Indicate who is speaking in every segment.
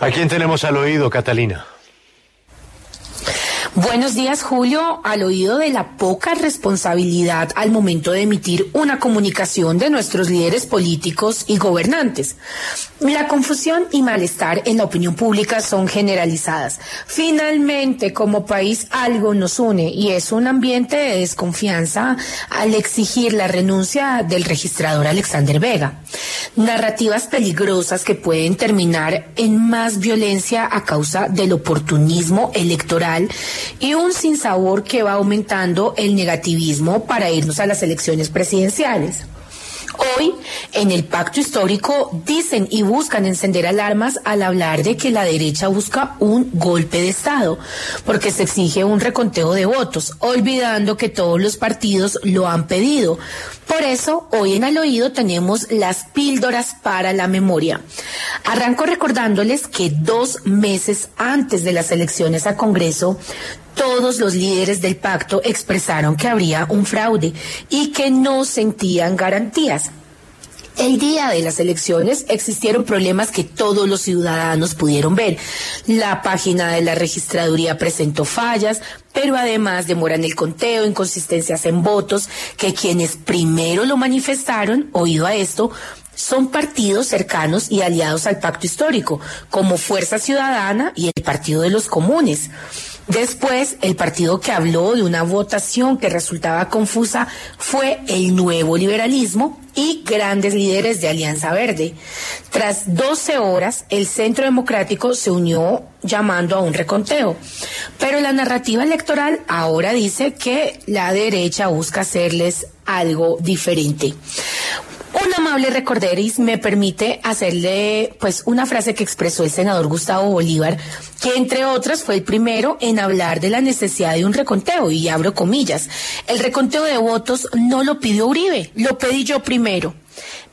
Speaker 1: ¿A quién tenemos al oído, Catalina?
Speaker 2: Buenos días, Julio. Al oído de la poca responsabilidad al momento de emitir una comunicación de nuestros líderes políticos y gobernantes. La confusión y malestar en la opinión pública son generalizadas. Finalmente, como país, algo nos une y es un ambiente de desconfianza al exigir la renuncia del registrador Alexander Vega. Narrativas peligrosas que pueden terminar en más violencia a causa del oportunismo electoral y un sinsabor que va aumentando el negativismo para irnos a las elecciones presidenciales. Hoy, en el pacto histórico, dicen y buscan encender alarmas al hablar de que la derecha busca un golpe de Estado, porque se exige un reconteo de votos, olvidando que todos los partidos lo han pedido. Por eso, hoy en Al Oído tenemos las píldoras para la memoria. Arranco recordándoles que dos meses antes de las elecciones a Congreso, todos los líderes del pacto expresaron que habría un fraude y que no sentían garantías. El día de las elecciones existieron problemas que todos los ciudadanos pudieron ver. La página de la registraduría presentó fallas, pero además demoran el conteo, inconsistencias en votos, que quienes primero lo manifestaron, oído a esto, son partidos cercanos y aliados al pacto histórico, como Fuerza Ciudadana y el Partido de los Comunes. Después, el partido que habló de una votación que resultaba confusa fue el nuevo liberalismo y grandes líderes de Alianza Verde. Tras 12 horas, el Centro Democrático se unió llamando a un reconteo. Pero la narrativa electoral ahora dice que la derecha busca hacerles algo diferente. Un amable recorderis me permite hacerle pues una frase que expresó el senador Gustavo Bolívar, que entre otras fue el primero en hablar de la necesidad de un reconteo, y abro comillas. El reconteo de votos no lo pidió Uribe, lo pedí yo primero.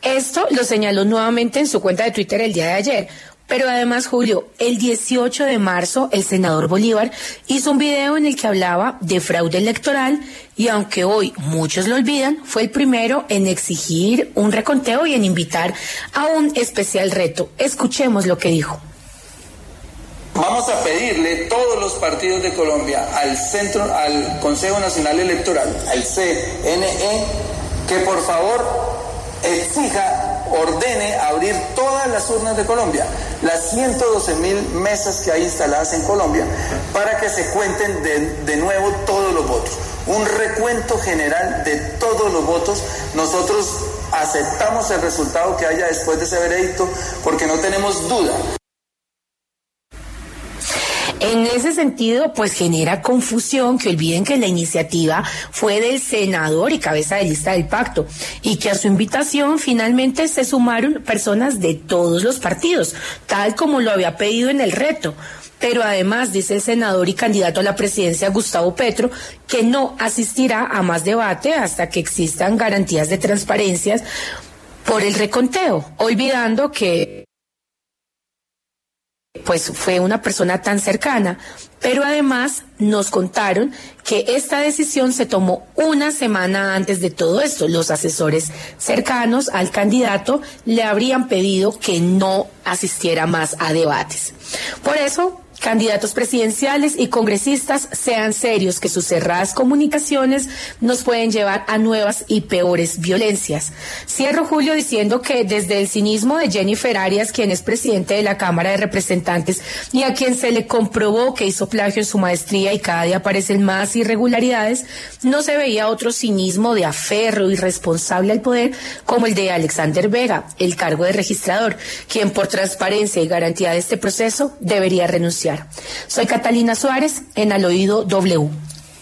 Speaker 2: Esto lo señaló nuevamente en su cuenta de Twitter el día de ayer. Pero además, Julio, el 18 de marzo el senador Bolívar hizo un video en el que hablaba de fraude electoral y aunque hoy muchos lo olvidan, fue el primero en exigir un reconteo y en invitar a un especial reto. Escuchemos lo que dijo.
Speaker 3: Vamos a pedirle todos los partidos de Colombia al centro, al Consejo Nacional Electoral, al CNE, que por favor exija ordene abrir todas las urnas de Colombia, las 112 mil mesas que hay instaladas en Colombia, para que se cuenten de, de, nuevo todos los votos. Un recuento general de todos los votos. Nosotros aceptamos el resultado que haya después de ese veredicto porque no tenemos duda.
Speaker 2: En ese sentido, pues genera confusión que olviden que la iniciativa fue del senador y cabeza de lista del pacto y que a su invitación finalmente se sumaron personas de todos los partidos, tal como lo había pedido en el reto. Pero además, dice el senador y candidato a la presidencia Gustavo Petro, que no asistirá a más debate hasta que existan garantías de transparencia por el reconteo, olvidando que pues fue una persona tan cercana, pero además nos contaron que esta decisión se tomó una semana antes de todo esto. Los asesores cercanos al candidato le habrían pedido que no asistiera más a debates. Por eso, candidatos presidenciales y congresistas sean serios que sus cerradas comunicaciones nos pueden llevar a nuevas y peores violencias. Cierro Julio diciendo que desde el cinismo de Jennifer Arias, quien es presidente de la Cámara de Representantes y a quien se le comprobó que hizo plagio en su maestría y cada día aparecen más irregularidades, no se veía otro cinismo de aferro irresponsable al poder como el de Alexander Vega, el cargo de registrador, quien por transparencia y garantía de este proceso debería renunciar. Soy Catalina Suárez en Al Oído W.